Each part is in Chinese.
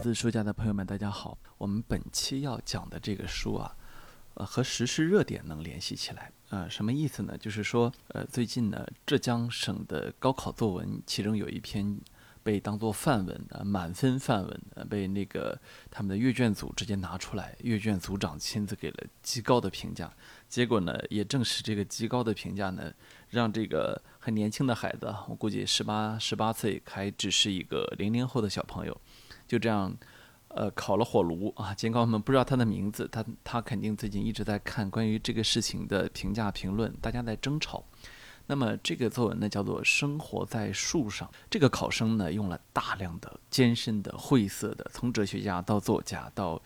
字书家的朋友们，大家好。我们本期要讲的这个书啊，呃，和时事热点能联系起来。呃，什么意思呢？就是说，呃，最近呢，浙江省的高考作文，其中有一篇被当做范文，呃，满分范文，呃，被那个他们的阅卷组直接拿出来，阅卷组长亲自给了极高的评价。结果呢，也正是这个极高的评价呢，让这个很年轻的孩子，我估计十八十八岁，还只是一个零零后的小朋友，就这样。呃，烤了火炉啊！尽管我们不知道他的名字，他他肯定最近一直在看关于这个事情的评价评论，大家在争吵。那么这个作文呢，叫做《生活在树上》。这个考生呢，用了大量的艰深的晦涩的，从哲学家到作家到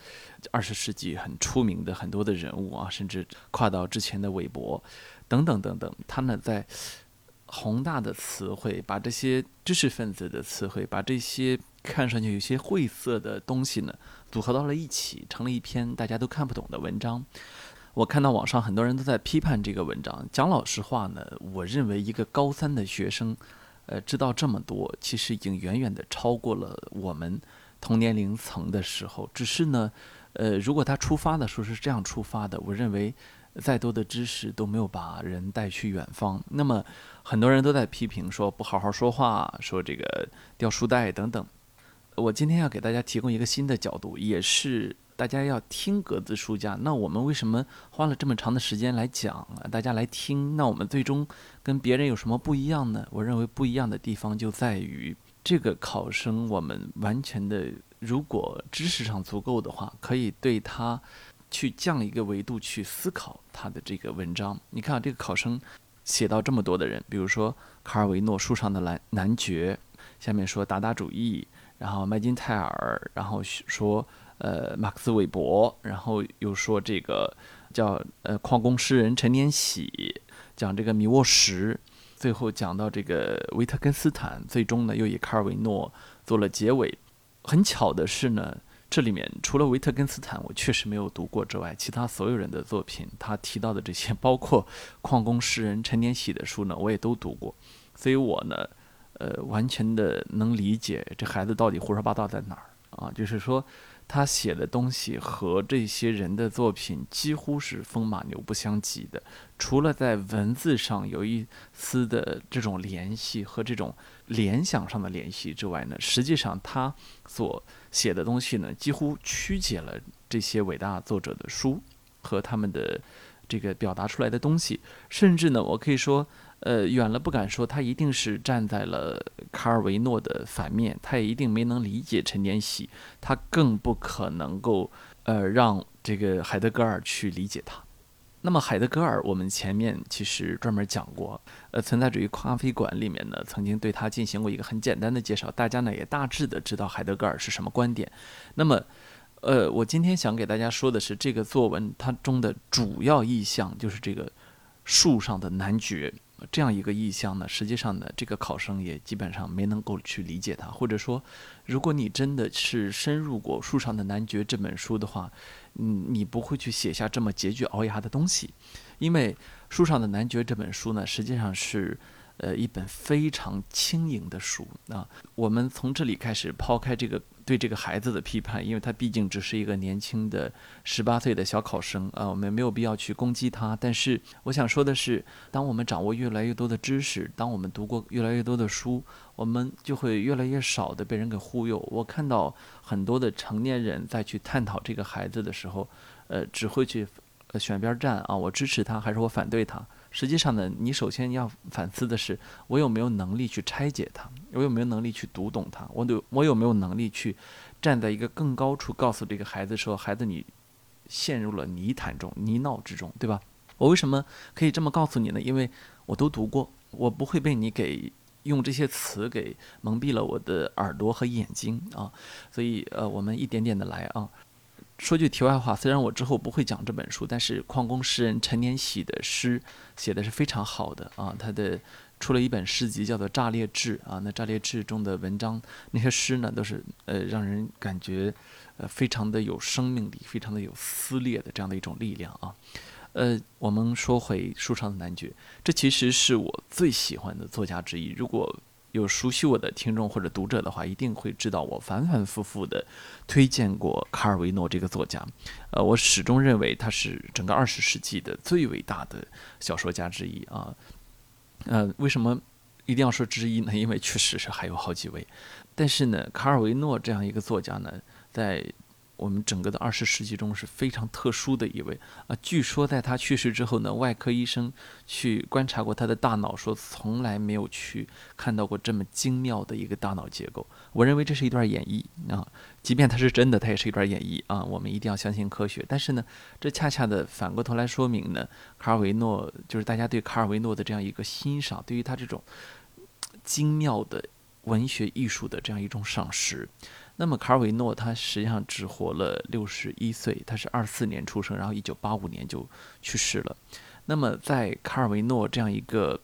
二十世纪很出名的很多的人物啊，甚至跨到之前的韦伯等等等等，他呢在宏大的词汇，把这些知识分子的词汇，把这些。看上去有些晦涩的东西呢，组合到了一起，成了一篇大家都看不懂的文章。我看到网上很多人都在批判这个文章。讲老实话呢，我认为一个高三的学生，呃，知道这么多，其实已经远远的超过了我们同年龄层的时候。只是呢，呃，如果他出发的时候是这样出发的，我认为再多的知识都没有把人带去远方。那么很多人都在批评说不好好说话，说这个掉书袋等等。我今天要给大家提供一个新的角度，也是大家要听格子书架。那我们为什么花了这么长的时间来讲，大家来听？那我们最终跟别人有什么不一样呢？我认为不一样的地方就在于，这个考生我们完全的，如果知识上足够的话，可以对他去降一个维度去思考他的这个文章。你看这个考生写到这么多的人，比如说卡尔维诺书上的男男爵，下面说达达主义。然后麦金泰尔，然后说呃马克思韦伯，然后又说这个叫呃矿工诗人陈年喜，讲这个米沃什，最后讲到这个维特根斯坦，最终呢又以卡尔维诺做了结尾。很巧的是呢，这里面除了维特根斯坦我确实没有读过之外，其他所有人的作品，他提到的这些，包括矿工诗人陈年喜的书呢，我也都读过，所以我呢。呃，完全的能理解这孩子到底胡说八道在哪儿啊？就是说，他写的东西和这些人的作品几乎是风马牛不相及的，除了在文字上有一丝的这种联系和这种联想上的联系之外呢，实际上他所写的东西呢，几乎曲解了这些伟大作者的书和他们的这个表达出来的东西，甚至呢，我可以说。呃，远了不敢说，他一定是站在了卡尔维诺的反面，他也一定没能理解陈年喜，他更不可能够呃让这个海德格尔去理解他。那么海德格尔，我们前面其实专门讲过，呃，存在主义咖啡馆里面呢，曾经对他进行过一个很简单的介绍，大家呢也大致的知道海德格尔是什么观点。那么，呃，我今天想给大家说的是，这个作文它中的主要意象就是这个树上的男爵。这样一个意象呢，实际上呢，这个考生也基本上没能够去理解它，或者说，如果你真的是深入过《树上的男爵》这本书的话，嗯，你不会去写下这么拮据熬牙的东西，因为《树上的男爵》这本书呢，实际上是。呃，一本非常轻盈的书啊。我们从这里开始抛开这个对这个孩子的批判，因为他毕竟只是一个年轻的十八岁的小考生啊，我们没有必要去攻击他。但是我想说的是，当我们掌握越来越多的知识，当我们读过越来越多的书，我们就会越来越少的被人给忽悠。我看到很多的成年人在去探讨这个孩子的时候，呃，只会去选边站啊，我支持他还是我反对他。实际上呢，你首先要反思的是，我有没有能力去拆解它？我有没有能力去读懂它？我有我有没有能力去站在一个更高处，告诉这个孩子说：“孩子，你陷入了泥潭中、泥淖之中，对吧？”我为什么可以这么告诉你呢？因为我都读过，我不会被你给用这些词给蒙蔽了我的耳朵和眼睛啊。所以，呃，我们一点点的来啊。说句题外话，虽然我之后不会讲这本书，但是矿工诗人陈年喜的诗写的是非常好的啊。他的出了一本诗集，叫做《炸裂志》啊。那《炸裂志》中的文章，那些诗呢，都是呃让人感觉呃非常的有生命力，非常的有撕裂的这样的一种力量啊。呃，我们说回《书上的男爵》，这其实是我最喜欢的作家之一。如果有熟悉我的听众或者读者的话，一定会知道我反反复复的推荐过卡尔维诺这个作家。呃，我始终认为他是整个二十世纪的最伟大的小说家之一啊。呃，为什么一定要说之一呢？因为确实是还有好几位。但是呢，卡尔维诺这样一个作家呢，在我们整个的二十世纪中是非常特殊的一位啊！据说在他去世之后呢，外科医生去观察过他的大脑，说从来没有去看到过这么精妙的一个大脑结构。我认为这是一段演绎啊，即便它是真的，它也是一段演绎啊。我们一定要相信科学。但是呢，这恰恰的反过头来说明呢，卡尔维诺就是大家对卡尔维诺的这样一个欣赏，对于他这种精妙的文学艺术的这样一种赏识。那么卡尔维诺他实际上只活了六十一岁，他是二四年出生，然后一九八五年就去世了。那么在卡尔维诺这样一个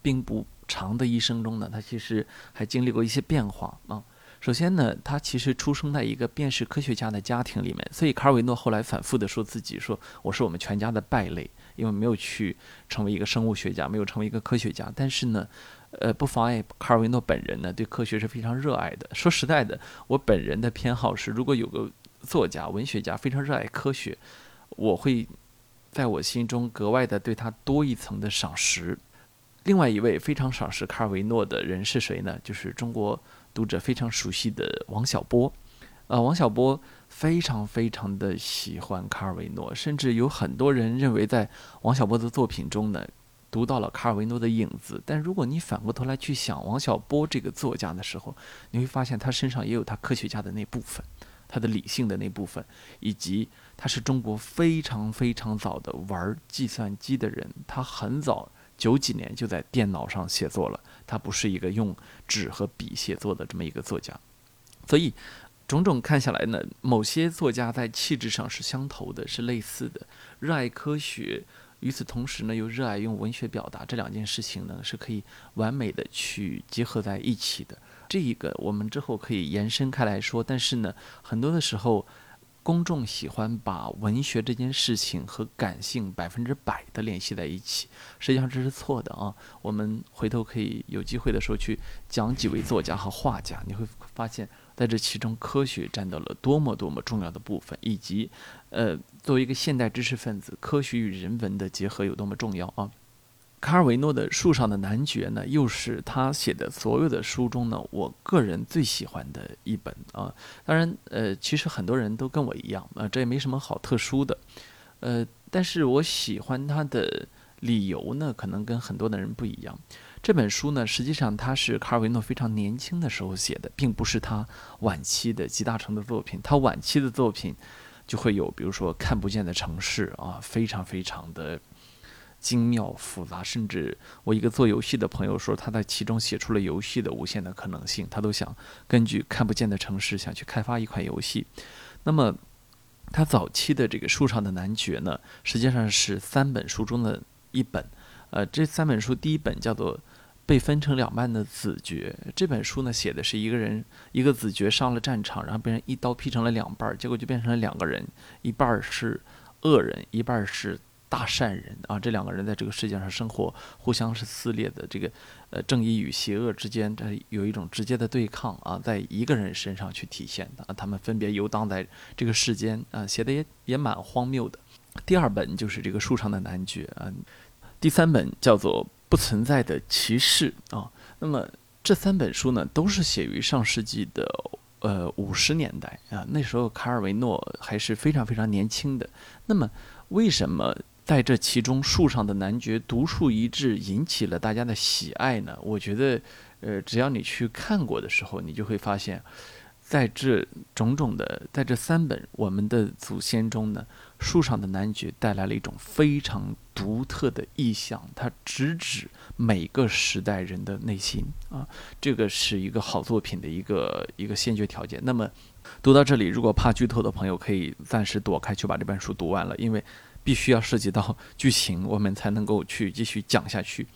并不长的一生中呢，他其实还经历过一些变化啊。首先呢，他其实出生在一个便是科学家的家庭里面，所以卡尔维诺后来反复的说自己说我是我们全家的败类，因为没有去成为一个生物学家，没有成为一个科学家。但是呢。呃，不妨碍卡尔维诺本人呢对科学是非常热爱的。说实在的，我本人的偏好是，如果有个作家、文学家非常热爱科学，我会在我心中格外的对他多一层的赏识。另外一位非常赏识卡尔维诺的人是谁呢？就是中国读者非常熟悉的王小波。呃，王小波非常非常的喜欢卡尔维诺，甚至有很多人认为在王小波的作品中呢。读到了卡尔维诺的影子，但如果你反过头来去想王小波这个作家的时候，你会发现他身上也有他科学家的那部分，他的理性的那部分，以及他是中国非常非常早的玩计算机的人，他很早九几年就在电脑上写作了，他不是一个用纸和笔写作的这么一个作家，所以种种看下来呢，某些作家在气质上是相投的，是类似的，热爱科学。与此同时呢，又热爱用文学表达，这两件事情呢是可以完美的去结合在一起的。这一个我们之后可以延伸开来说，但是呢，很多的时候，公众喜欢把文学这件事情和感性百分之百的联系在一起，实际上这是错的啊。我们回头可以有机会的时候去讲几位作家和画家，你会发现。在这其中，科学占到了多么多么重要的部分，以及，呃，作为一个现代知识分子，科学与人文的结合有多么重要啊！卡尔维诺的《树上的男爵》呢，又是他写的所有的书中呢，我个人最喜欢的一本啊。当然，呃，其实很多人都跟我一样啊，这也没什么好特殊的，呃，但是我喜欢他的理由呢，可能跟很多的人不一样。这本书呢，实际上他是卡尔维诺非常年轻的时候写的，并不是他晚期的集大成的作品。他晚期的作品就会有，比如说《看不见的城市》啊，非常非常的精妙复杂，甚至我一个做游戏的朋友说，他在其中写出了游戏的无限的可能性。他都想根据《看不见的城市》想去开发一款游戏。那么他早期的这个《树上的男爵》呢，实际上是三本书中的一本。呃，这三本书第一本叫做。被分成两半的子爵这本书呢，写的是一个人，一个子爵上了战场，然后被人一刀劈成了两半，结果就变成了两个人，一半是恶人，一半是大善人啊。这两个人在这个世界上生活，互相是撕裂的，这个呃正义与邪恶之间，这有一种直接的对抗啊，在一个人身上去体现的啊。他们分别游荡在这个世间啊，写的也也蛮荒谬的。第二本就是这个树上的男爵啊，第三本叫做。不存在的歧视啊，那么这三本书呢，都是写于上世纪的呃五十年代啊，那时候卡尔维诺还是非常非常年轻的。那么为什么在这其中树上的男爵独树一帜，引起了大家的喜爱呢？我觉得，呃，只要你去看过的时候，你就会发现，在这种种的，在这三本我们的祖先中呢。树上的男爵带来了一种非常独特的意象，它直指每个时代人的内心啊，这个是一个好作品的一个一个先决条件。那么，读到这里，如果怕剧透的朋友可以暂时躲开，去把这本书读完了，因为必须要涉及到剧情，我们才能够去继续讲下去。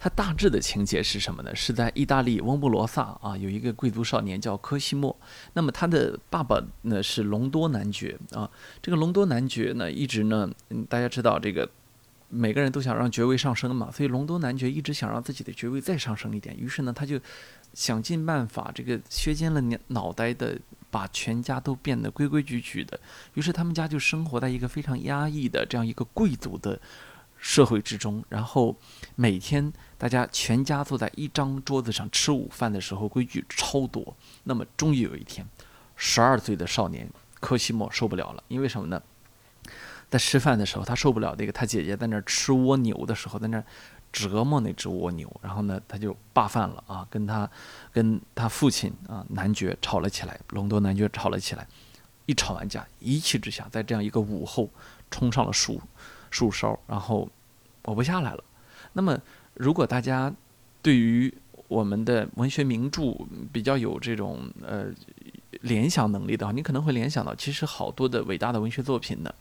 它大致的情节是什么呢？是在意大利翁布罗萨啊，有一个贵族少年叫科西莫。那么他的爸爸呢是隆多男爵啊。这个隆多男爵呢，一直呢，大家知道这个每个人都想让爵位上升嘛，所以隆多男爵一直想让自己的爵位再上升一点。于是呢，他就想尽办法，这个削尖了脑袋的把全家都变得规规矩矩的。于是他们家就生活在一个非常压抑的这样一个贵族的社会之中。然后每天大家全家坐在一张桌子上吃午饭的时候，规矩超多。那么终于有一天，十二岁的少年科西莫受不了了，因为什么呢？在吃饭的时候，他受不了那个他姐姐在那儿吃蜗牛的时候，在那儿折磨那只蜗牛，然后呢，他就罢饭了啊，跟他跟他父亲啊男爵吵了起来，隆多男爵吵了起来，一吵完架，一气之下，在这样一个午后，冲上了树树梢，然后我不下来了。那么，如果大家对于我们的文学名著比较有这种呃联想能力的话，你可能会联想到，其实好多的伟大的文学作品呢。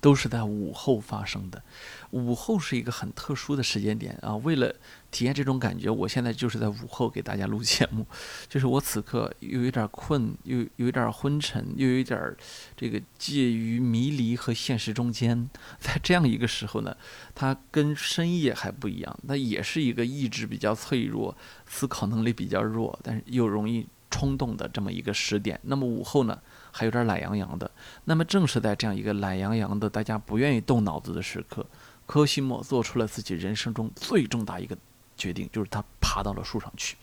都是在午后发生的，午后是一个很特殊的时间点啊。为了体验这种感觉，我现在就是在午后给大家录节目，就是我此刻又有点困，又有点昏沉，又有点这个介于迷离和现实中间。在这样一个时候呢，它跟深夜还不一样，那也是一个意志比较脆弱、思考能力比较弱，但是又容易冲动的这么一个时点。那么午后呢？还有点懒洋洋的，那么正是在这样一个懒洋洋的、大家不愿意动脑子的时刻，科西莫做出了自己人生中最重大一个决定，就是他爬到了树上去。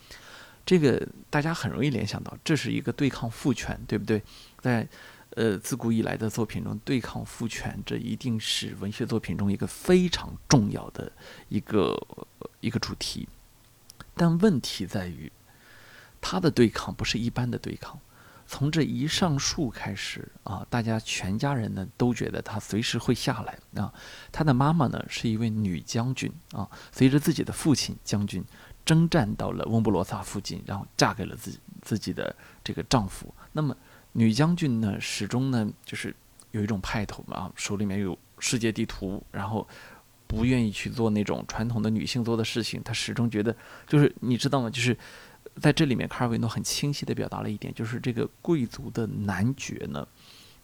这个大家很容易联想到，这是一个对抗父权，对不对？在呃自古以来的作品中，对抗父权，这一定是文学作品中一个非常重要的一个一个主题。但问题在于，他的对抗不是一般的对抗。从这一上树开始啊，大家全家人呢都觉得他随时会下来啊。他的妈妈呢是一位女将军啊，随着自己的父亲将军征战到了翁布罗萨附近，然后嫁给了自己自己的这个丈夫。那么女将军呢始终呢就是有一种派头嘛，手里面有世界地图，然后不愿意去做那种传统的女性做的事情。她始终觉得就是你知道吗？就是。在这里面，卡尔维诺很清晰地表达了一点，就是这个贵族的男爵呢，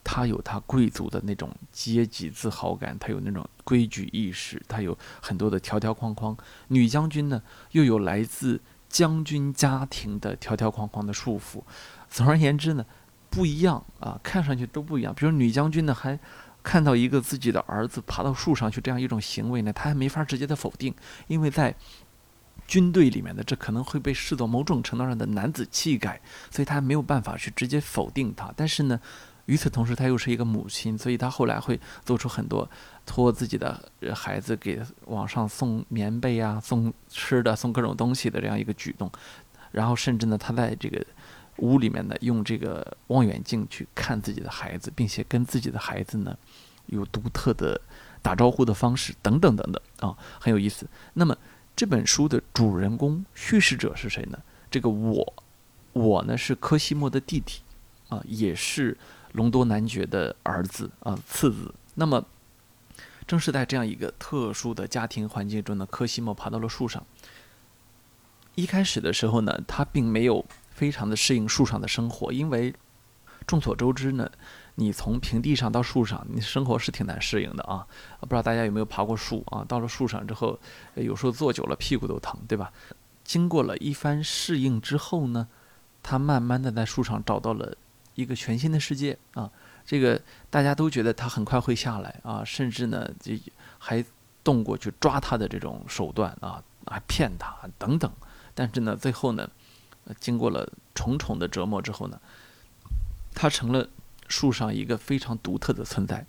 他有他贵族的那种阶级自豪感，他有那种规矩意识，他有很多的条条框框。女将军呢，又有来自将军家庭的条条框框的束缚。总而言之呢，不一样啊，看上去都不一样。比如女将军呢，还看到一个自己的儿子爬到树上去这样一种行为呢，他还没法直接的否定，因为在。军队里面的这可能会被视作某种程度上的男子气概，所以他没有办法去直接否定他。但是呢，与此同时，他又是一个母亲，所以他后来会做出很多托自己的孩子给往上送棉被啊、送吃的、送各种东西的这样一个举动。然后甚至呢，他在这个屋里面呢，用这个望远镜去看自己的孩子，并且跟自己的孩子呢有独特的打招呼的方式等等等等啊，很有意思。那么。这本书的主人公叙事者是谁呢？这个我，我呢是科西莫的弟弟，啊，也是隆多男爵的儿子啊，次子。那么，正是在这样一个特殊的家庭环境中呢，科西莫爬到了树上。一开始的时候呢，他并没有非常的适应树上的生活，因为众所周知呢。你从平地上到树上，你生活是挺难适应的啊！不知道大家有没有爬过树啊？到了树上之后，有时候坐久了屁股都疼，对吧？经过了一番适应之后呢，他慢慢的在树上找到了一个全新的世界啊！这个大家都觉得他很快会下来啊，甚至呢，就还动过去抓他的这种手段啊，还骗他等等。但是呢，最后呢，经过了重重的折磨之后呢，他成了。树上一个非常独特的存在，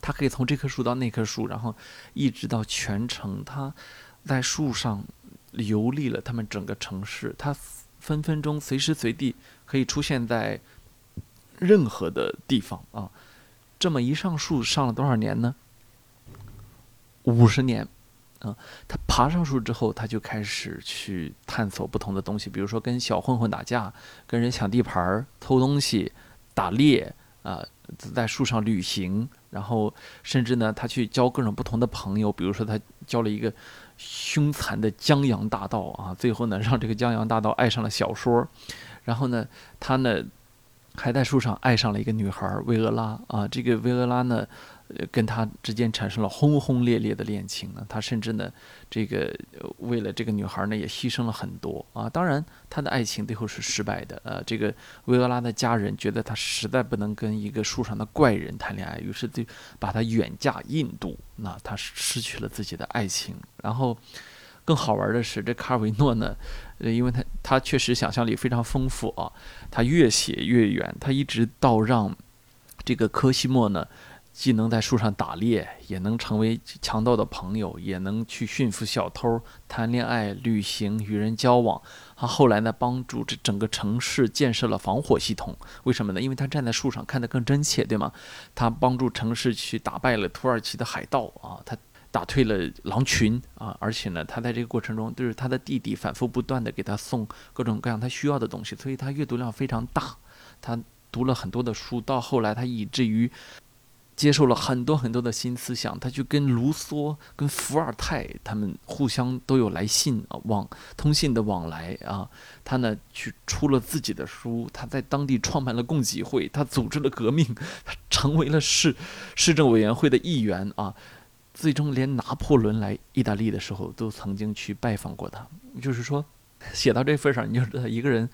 它可以从这棵树到那棵树，然后一直到全城。它在树上游历了他们整个城市，它分分钟随时随地可以出现在任何的地方啊！这么一上树上了多少年呢？五十年啊！他爬上树之后，他就开始去探索不同的东西，比如说跟小混混打架，跟人抢地盘儿、偷东西、打猎。啊，在树上旅行，然后甚至呢，他去交各种不同的朋友，比如说他交了一个凶残的江洋大盗啊，最后呢，让这个江洋大盗爱上了小说，然后呢，他呢还在树上爱上了一个女孩薇厄拉啊，这个薇厄拉呢，呃，跟他之间产生了轰轰烈烈的恋情呢。他甚至呢，这个为了这个女孩呢，也牺牲了很多啊。当然，他的爱情最后是失败的。呃，这个维俄拉的家人觉得他实在不能跟一个树上的怪人谈恋爱，于是就把他远嫁印度。那他失去了自己的爱情。然后，更好玩的是，这卡尔维诺呢，呃，因为他他确实想象力非常丰富啊，他越写越远，他一直到让这个科西莫呢。既能在树上打猎，也能成为强盗的朋友，也能去驯服小偷、谈恋爱、旅行、与人交往。他后来呢，帮助这整个城市建设了防火系统。为什么呢？因为他站在树上看得更真切，对吗？他帮助城市去打败了土耳其的海盗啊，他打退了狼群啊，而且呢，他在这个过程中，就是他的弟弟反复不断的给他送各种各样他需要的东西，所以他阅读量非常大。他读了很多的书，到后来他以至于。接受了很多很多的新思想，他去跟卢梭、跟伏尔泰他们互相都有来信啊，往通信的往来啊。他呢去出了自己的书，他在当地创办了共济会，他组织了革命，他成为了市市政委员会的议员啊。最终连拿破仑来意大利的时候，都曾经去拜访过他。就是说，写到这份上，你就知道一个人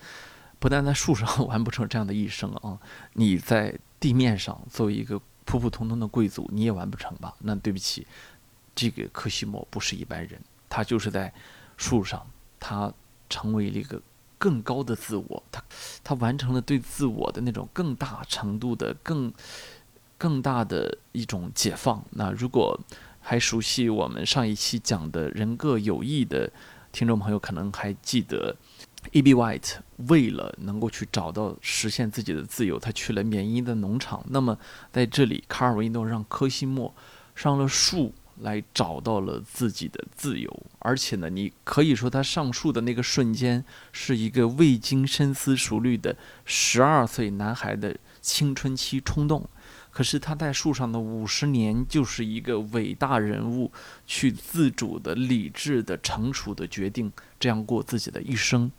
不但在树上 完不成这样的一生啊，你在地面上作为一个。普普通通的贵族你也完不成吧？那对不起，这个科西莫不是一般人，他就是在树上，他成为了一个更高的自我，他他完成了对自我的那种更大程度的、更更大的一种解放。那如果还熟悉我们上一期讲的人各有异的听众朋友，可能还记得。E.B. White 为了能够去找到实现自己的自由，他去了缅因的农场。那么在这里，卡尔维诺让科西莫上了树来找到了自己的自由。而且呢，你可以说他上树的那个瞬间是一个未经深思熟虑的十二岁男孩的青春期冲动。可是他在树上的五十年，就是一个伟大人物去自主的、理智的、成熟的决定这样过自己的一生。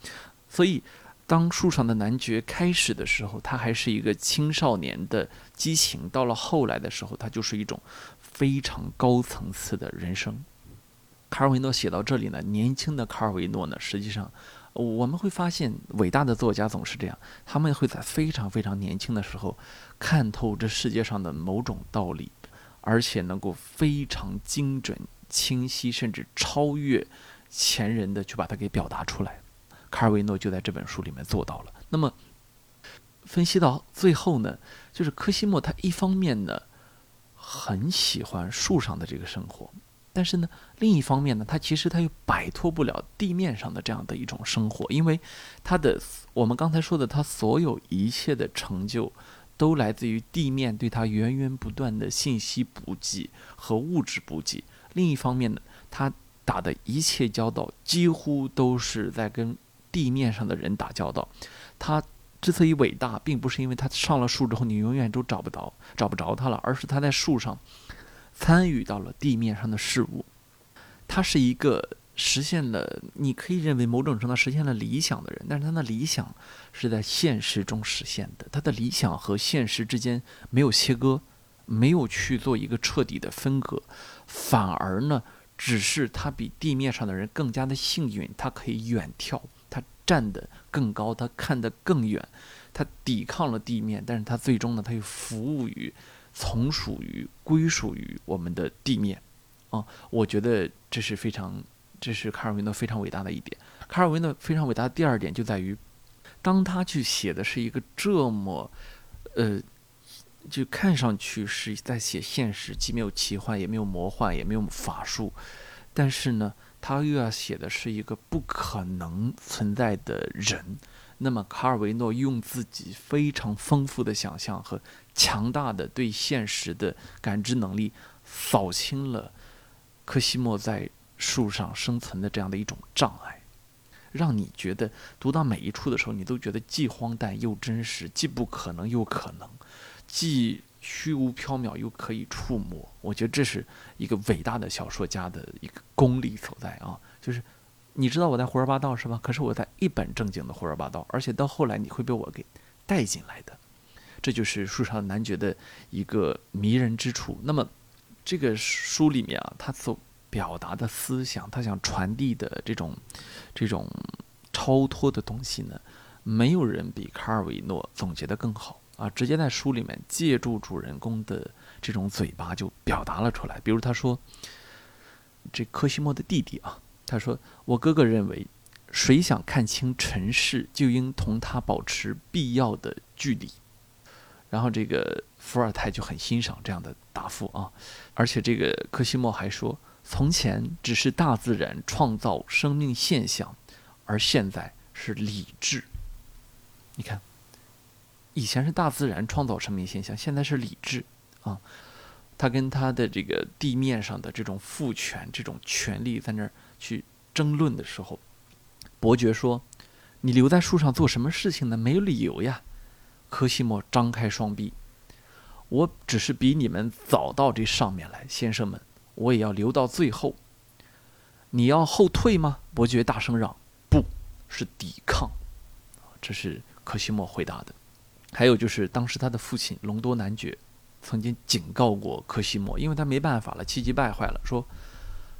所以，当树上的男爵开始的时候，他还是一个青少年的激情；到了后来的时候，他就是一种非常高层次的人生。卡尔维诺写到这里呢，年轻的卡尔维诺呢，实际上。我们会发现，伟大的作家总是这样，他们会在非常非常年轻的时候看透这世界上的某种道理，而且能够非常精准、清晰，甚至超越前人的去把它给表达出来。卡尔维诺就在这本书里面做到了。那么，分析到最后呢，就是科西莫他一方面呢很喜欢树上的这个生活。但是呢，另一方面呢，他其实他又摆脱不了地面上的这样的一种生活，因为他的我们刚才说的，他所有一切的成就，都来自于地面对他源源不断的信息补给和物质补给。另一方面呢，他打的一切交道几乎都是在跟地面上的人打交道。他之所以伟大，并不是因为他上了树之后你永远都找不到找不着他了，而是他在树上。参与到了地面上的事物，他是一个实现了，你可以认为某种程度实现了理想的人，但是他的理想是在现实中实现的，他的理想和现实之间没有切割，没有去做一个彻底的分隔，反而呢，只是他比地面上的人更加的幸运，他可以远眺，他站得更高，他看得更远，他抵抗了地面，但是他最终呢，他又服务于。从属于、归属于我们的地面，啊，我觉得这是非常，这是卡尔维诺非常伟大的一点。卡尔维诺非常伟大的第二点就在于，当他去写的是一个这么，呃，就看上去是在写现实，既没有奇幻，也没有魔幻，也没有法术，但是呢，他又要写的是一个不可能存在的人。那么，卡尔维诺用自己非常丰富的想象和强大的对现实的感知能力，扫清了科西莫在树上生存的这样的一种障碍，让你觉得读到每一处的时候，你都觉得既荒诞又真实，既不可能又可能，既虚无缥缈又可以触摸。我觉得这是一个伟大的小说家的一个功力所在啊，就是。你知道我在胡说八道是吧？可是我在一本正经的胡说八道，而且到后来你会被我给带进来的。这就是树上男爵的一个迷人之处。那么，这个书里面啊，他所表达的思想，他想传递的这种这种超脱的东西呢，没有人比卡尔维诺总结的更好啊！直接在书里面借助主人公的这种嘴巴就表达了出来。比如他说，这科西莫的弟弟啊，他说：“我哥哥认为。”谁想看清尘世，就应同他保持必要的距离。然后这个伏尔泰就很欣赏这样的答复啊，而且这个柯西莫还说，从前只是大自然创造生命现象，而现在是理智。你看，以前是大自然创造生命现象，现在是理智啊。他跟他的这个地面上的这种父权、这种权力在那儿去争论的时候。伯爵说：“你留在树上做什么事情呢？没有理由呀。”科西莫张开双臂：“我只是比你们早到这上面来，先生们，我也要留到最后。”“你要后退吗？”伯爵大声嚷。“不是抵抗。”这是科西莫回答的。还有就是，当时他的父亲隆多男爵曾经警告过科西莫，因为他没办法了，气急败坏了，说。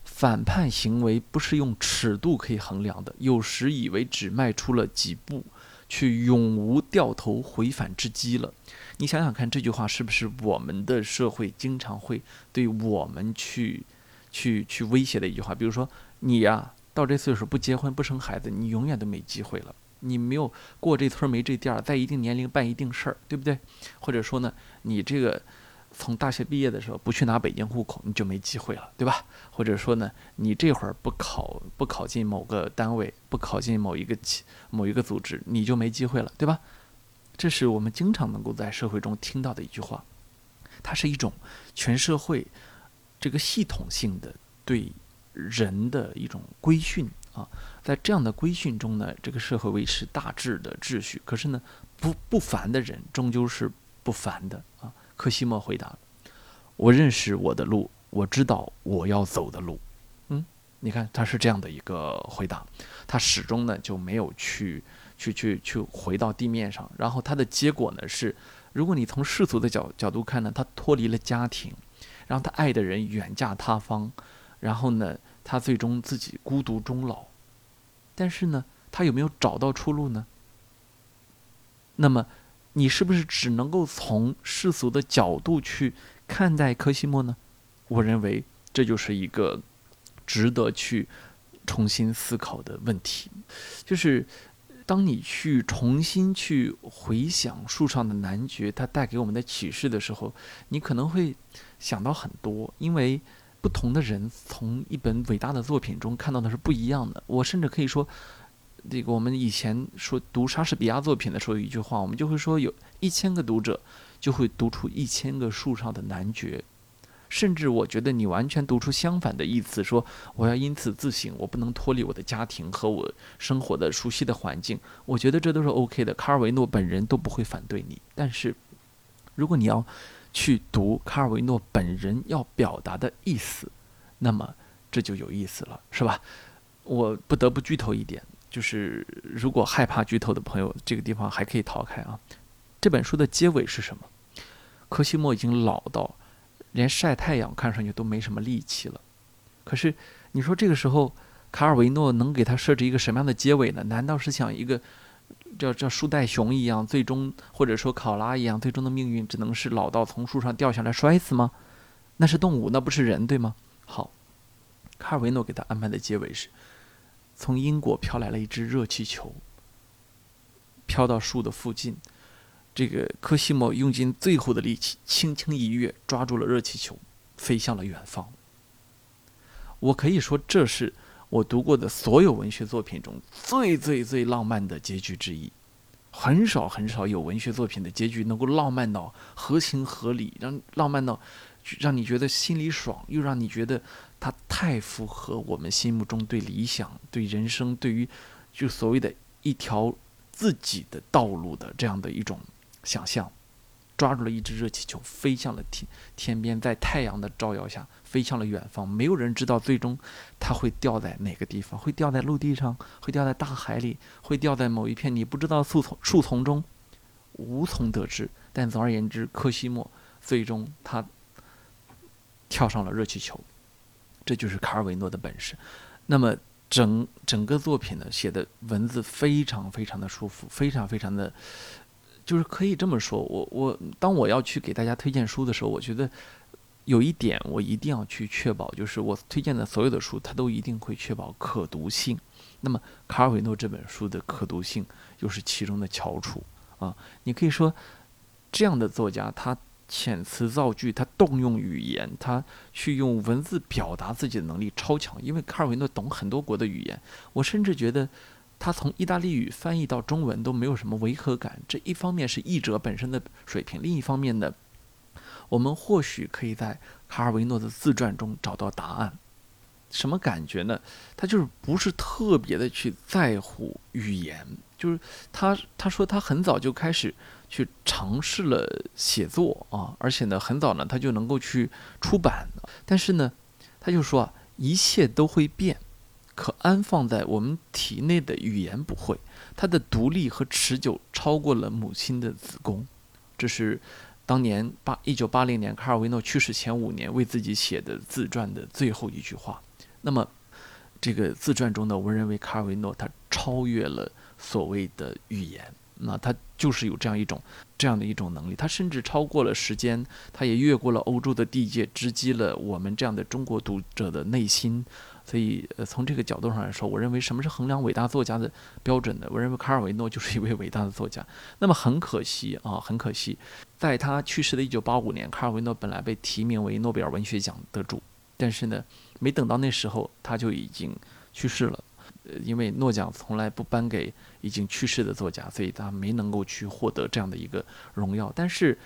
反叛行为不是用尺度可以衡量的。有时以为只迈出了几步，却永无掉头回返之机了。你想想看，这句话是不是我们的社会经常会对我们去、去、去威胁的一句话？比如说，你呀，到这岁数不结婚不生孩子，你永远都没机会了。你没有过这村没这店，在一定年龄办一定事儿，对不对？或者说呢，你这个。从大学毕业的时候不去拿北京户口，你就没机会了，对吧？或者说呢，你这会儿不考不考进某个单位，不考进某一个企某一个组织，你就没机会了，对吧？这是我们经常能够在社会中听到的一句话，它是一种全社会这个系统性的对人的一种规训啊。在这样的规训中呢，这个社会维持大致的秩序。可是呢，不不凡的人终究是不凡的啊。科西莫回答：“我认识我的路，我知道我要走的路。”嗯，你看他是这样的一个回答，他始终呢就没有去去去去回到地面上。然后他的结果呢是，如果你从世俗的角角度看呢，他脱离了家庭，然后他爱的人远嫁他方，然后呢他最终自己孤独终老。但是呢，他有没有找到出路呢？那么？你是不是只能够从世俗的角度去看待柯西莫呢？我认为这就是一个值得去重新思考的问题。就是当你去重新去回想树上的男爵他带给我们的启示的时候，你可能会想到很多，因为不同的人从一本伟大的作品中看到的是不一样的。我甚至可以说。这个我们以前说读莎士比亚作品的时候，有一句话，我们就会说，有一千个读者就会读出一千个树上的男爵，甚至我觉得你完全读出相反的意思，说我要因此自省，我不能脱离我的家庭和我生活的熟悉的环境，我觉得这都是 OK 的，卡尔维诺本人都不会反对你。但是，如果你要去读卡尔维诺本人要表达的意思，那么这就有意思了，是吧？我不得不剧透一点。就是如果害怕剧透的朋友，这个地方还可以逃开啊。这本书的结尾是什么？科西莫已经老到连晒太阳看上去都没什么力气了。可是你说这个时候卡尔维诺能给他设置一个什么样的结尾呢？难道是想一个叫叫树袋熊一样，最终或者说考拉一样，最终的命运只能是老到从树上掉下来摔死吗？那是动物，那不是人，对吗？好，卡尔维诺给他安排的结尾是。从英国飘来了一只热气球，飘到树的附近。这个科西莫用尽最后的力气，轻轻一跃，抓住了热气球，飞向了远方。我可以说，这是我读过的所有文学作品中最最最浪漫的结局之一。很少很少有文学作品的结局能够浪漫到合情合理，让浪漫到让你觉得心里爽，又让你觉得。它太符合我们心目中对理想、对人生、对于就所谓的一条自己的道路的这样的一种想象，抓住了一只热气球，飞向了天天边，在太阳的照耀下飞向了远方。没有人知道最终它会掉在哪个地方，会掉在陆地上，会掉在大海里，会掉在某一片你不知道树丛树丛中。无从得知。但总而言之，柯西莫最终他跳上了热气球，这就是卡尔维诺的本事。那么整整个作品呢，写的文字非常非常的舒服，非常非常的，就是可以这么说。我我当我要去给大家推荐书的时候，我觉得有一点我一定要去确保，就是我推荐的所有的书，它都一定会确保可读性。那么卡尔维诺这本书的可读性又是其中的翘楚啊！你可以说。这样的作家，他遣词造句，他动用语言，他去用文字表达自己的能力超强。因为卡尔维诺懂很多国的语言，我甚至觉得他从意大利语翻译到中文都没有什么违和感。这一方面是译者本身的水平，另一方面呢，我们或许可以在卡尔维诺的自传中找到答案。什么感觉呢？他就是不是特别的去在乎语言，就是他他说他很早就开始。去尝试了写作啊，而且呢，很早呢，他就能够去出版。但是呢，他就说啊，一切都会变，可安放在我们体内的语言不会。它的独立和持久超过了母亲的子宫。这是当年八一九八零年卡尔维诺去世前五年为自己写的自传的最后一句话。那么，这个自传中呢，我认为卡尔维诺他超越了所谓的语言。那他就是有这样一种这样的一种能力，他甚至超过了时间，他也越过了欧洲的地界，直击了我们这样的中国读者的内心。所以，呃，从这个角度上来说，我认为什么是衡量伟大作家的标准呢？我认为卡尔维诺就是一位伟大的作家。那么很可惜啊，很可惜，在他去世的一九八五年，卡尔维诺本来被提名为诺贝尔文学奖得主，但是呢，没等到那时候，他就已经去世了。因为诺奖从来不颁给已经去世的作家，所以他没能够去获得这样的一个荣耀。但是，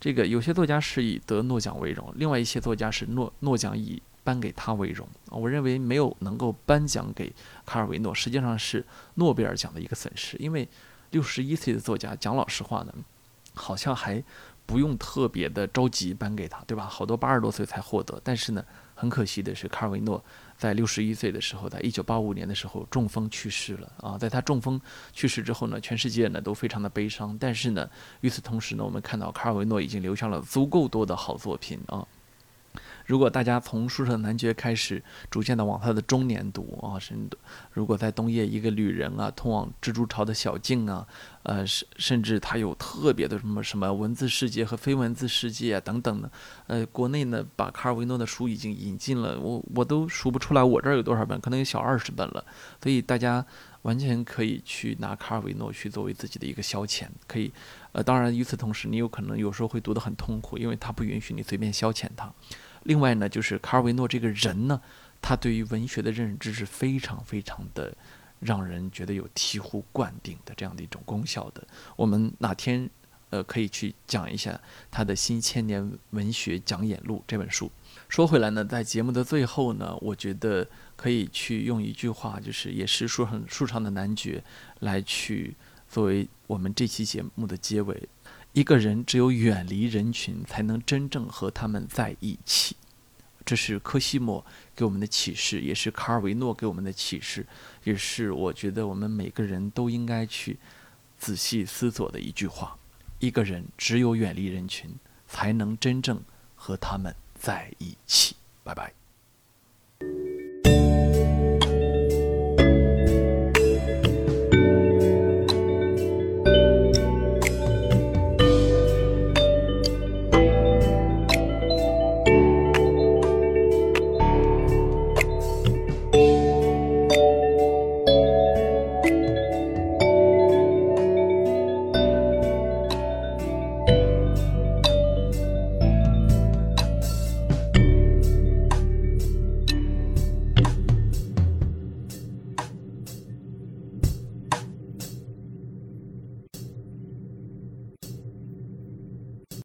这个有些作家是以得诺奖为荣，另外一些作家是诺诺奖以颁给他为荣。我认为没有能够颁奖给卡尔维诺，实际上是诺贝尔奖的一个损失。因为六十一岁的作家，讲老实话呢，好像还不用特别的着急颁给他，对吧？好多八十多岁才获得，但是呢，很可惜的是卡尔维诺。在六十一岁的时候，在一九八五年的时候中风去世了啊！在他中风去世之后呢，全世界呢都非常的悲伤。但是呢，与此同时呢，我们看到卡尔维诺已经留下了足够多的好作品啊。如果大家从《书生男爵》开始，逐渐的往他的中年读啊，甚至如果在冬夜一个旅人啊，通往蜘蛛巢的小径啊，呃，甚甚至他有特别的什么什么文字世界和非文字世界啊等等的，呃，国内呢把卡尔维诺的书已经引进了，我我都数不出来我这儿有多少本，可能有小二十本了，所以大家完全可以去拿卡尔维诺去作为自己的一个消遣，可以，呃，当然与此同时，你有可能有时候会读得很痛苦，因为他不允许你随便消遣他。另外呢，就是卡尔维诺这个人呢，他对于文学的认知是非常非常的，让人觉得有醍醐灌顶的这样的一种功效的。我们哪天呃可以去讲一下他的《新千年文学讲演录》这本书。说回来呢，在节目的最后呢，我觉得可以去用一句话，就是也是书上书上的男爵，来去作为我们这期节目的结尾。一个人只有远离人群，才能真正和他们在一起。这是科西莫给我们的启示，也是卡尔维诺给我们的启示，也是我觉得我们每个人都应该去仔细思索的一句话。一个人只有远离人群，才能真正和他们在一起。拜拜。